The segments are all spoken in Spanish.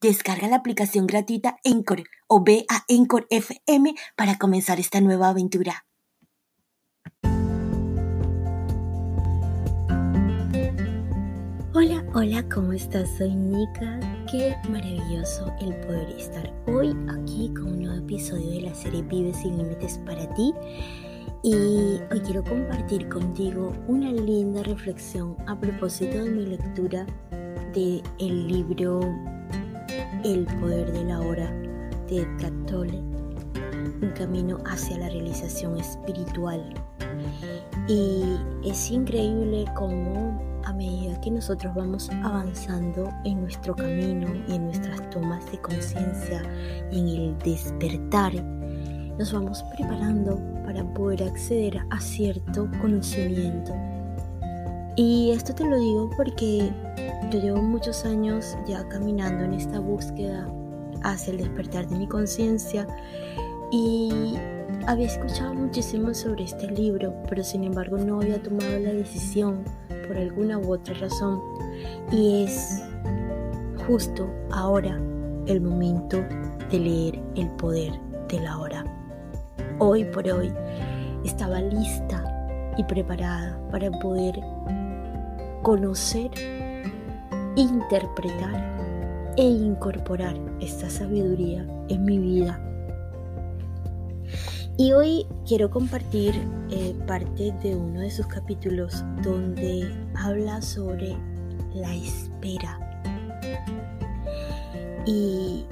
Descarga la aplicación gratuita Encore o ve a Encore FM para comenzar esta nueva aventura. Hola, hola, ¿cómo estás? Soy Nika. Qué maravilloso el poder estar hoy aquí con un nuevo episodio de la serie Vive sin Límites para ti. Y hoy quiero compartir contigo una linda reflexión a propósito de mi lectura del el libro el poder de la hora de Edgar un camino hacia la realización espiritual. Y es increíble cómo a medida que nosotros vamos avanzando en nuestro camino y en nuestras tomas de conciencia y en el despertar, nos vamos preparando para poder acceder a cierto conocimiento. Y esto te lo digo porque yo llevo muchos años ya caminando en esta búsqueda hacia el despertar de mi conciencia y había escuchado muchísimo sobre este libro, pero sin embargo no había tomado la decisión por alguna u otra razón. Y es justo ahora el momento de leer El poder de la hora. Hoy por hoy estaba lista y preparada para poder conocer interpretar e incorporar esta sabiduría en mi vida. Y hoy quiero compartir eh, parte de uno de sus capítulos donde habla sobre la espera. Y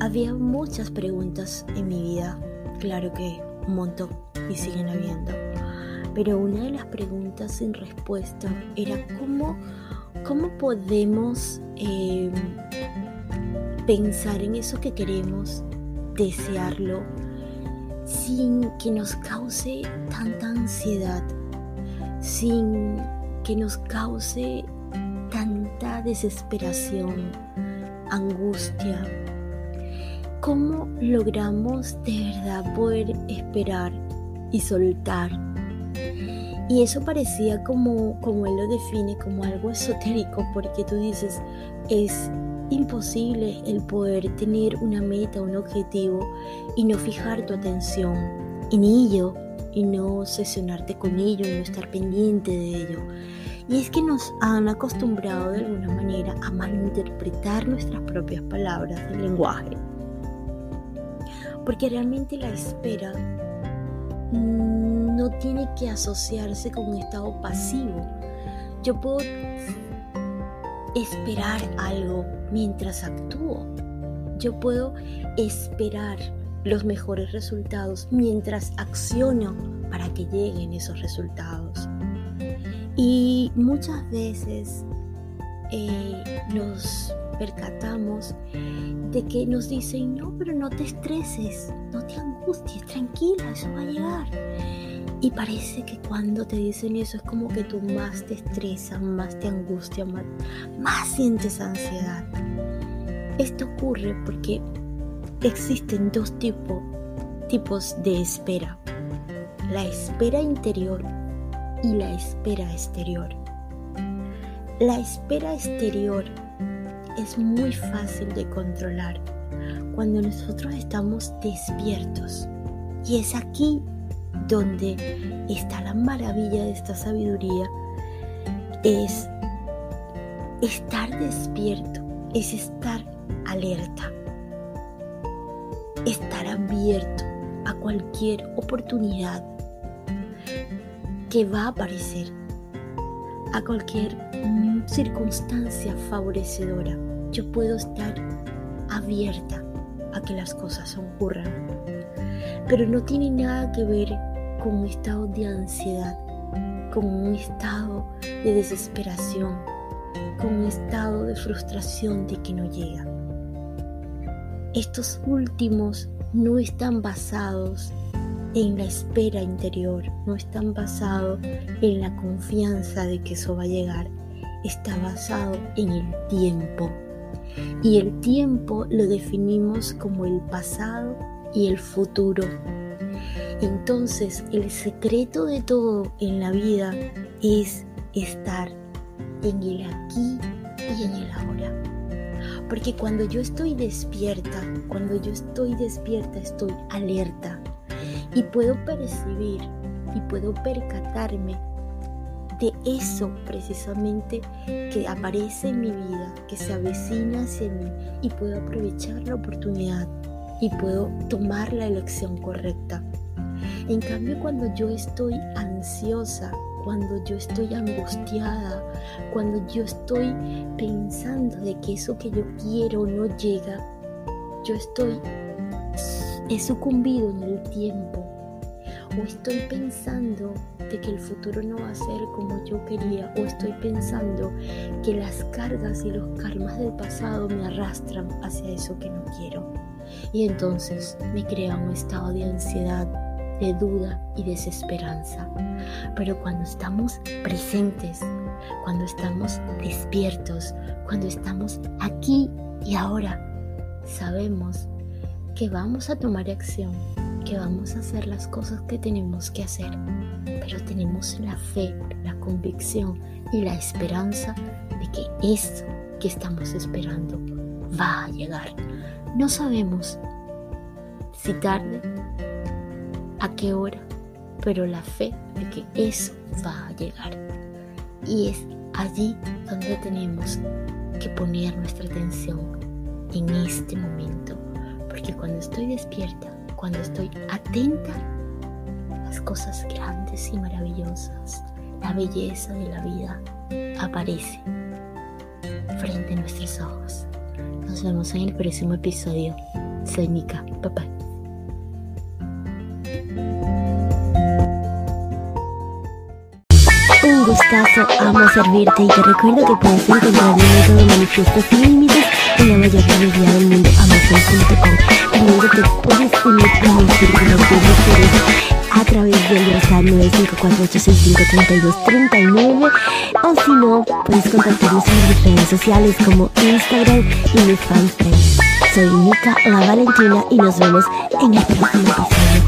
había muchas preguntas en mi vida, claro que un montón y siguen habiendo. Pero una de las preguntas sin respuesta era cómo ¿Cómo podemos em, pensar en eso que queremos, desearlo, sin que nos cause tanta ansiedad, sin que nos cause tanta desesperación, angustia? ¿Cómo logramos de verdad poder esperar y soltar y eso parecía como, como él lo define, como algo esotérico, porque tú dices, es imposible el poder tener una meta, un objetivo y no fijar tu atención en ello y no sesionarte con ello y no estar pendiente de ello. Y es que nos han acostumbrado de alguna manera a malinterpretar nuestras propias palabras del lenguaje. Porque realmente la espera no tiene que asociarse con un estado pasivo. Yo puedo esperar algo mientras actúo. Yo puedo esperar los mejores resultados mientras acciono para que lleguen esos resultados. Y muchas veces eh, nos percatamos de que nos dicen, no, pero no te estreses, no te angusties, tranquila, eso va a llegar. Y parece que cuando te dicen eso es como que tú más te estresas, más te angustia, más, más sientes ansiedad. Esto ocurre porque existen dos tipos, tipos de espera. La espera interior y la espera exterior. La espera exterior es muy fácil de controlar cuando nosotros estamos despiertos. Y es aquí donde está la maravilla de esta sabiduría. Es estar despierto, es estar alerta. estar abierto a cualquier oportunidad que va a aparecer, a cualquier circunstancia favorecedora. Yo puedo estar abierta a que las cosas ocurran. Pero no tiene nada que ver con un estado de ansiedad, con un estado de desesperación, con un estado de frustración de que no llega. Estos últimos no están basados en la espera interior, no están basados en la confianza de que eso va a llegar, está basado en el tiempo. Y el tiempo lo definimos como el pasado y el futuro. Entonces el secreto de todo en la vida es estar en el aquí y en el ahora. Porque cuando yo estoy despierta, cuando yo estoy despierta, estoy alerta y puedo percibir y puedo percatarme de eso precisamente que aparece en mi vida, que se avecina hacia mí y puedo aprovechar la oportunidad y puedo tomar la elección correcta. En cambio, cuando yo estoy ansiosa, cuando yo estoy angustiada, cuando yo estoy pensando de que eso que yo quiero no llega, yo estoy, he sucumbido en el tiempo o estoy pensando de que el futuro no va a ser como yo quería o estoy pensando que las cargas y los karmas del pasado me arrastran hacia eso que no quiero. Y entonces me crea un estado de ansiedad, de duda y desesperanza. Pero cuando estamos presentes, cuando estamos despiertos, cuando estamos aquí y ahora, sabemos que vamos a tomar acción que vamos a hacer las cosas que tenemos que hacer, pero tenemos la fe, la convicción y la esperanza de que esto que estamos esperando va a llegar. No sabemos si tarde, a qué hora, pero la fe de que eso va a llegar. Y es allí donde tenemos que poner nuestra atención en este momento, porque cuando estoy despierta, cuando estoy atenta, las cosas grandes y maravillosas, la belleza de la vida aparece frente a nuestros ojos. Nos vemos en el próximo episodio. Soy Nika. Papá. Un gustazo, amo servirte y te recuerdo que puedes encontrar mi método manifiesto sin límites en la mayor librería del mundo, amazon.com. También te puedes unir a mi círculo de mujeres a través del WhatsApp 954-865-3239 o si no, puedes contactarnos en mis redes sociales como Instagram y mi fanpage. Soy Nika La Valentina y nos vemos en el próximo episodio.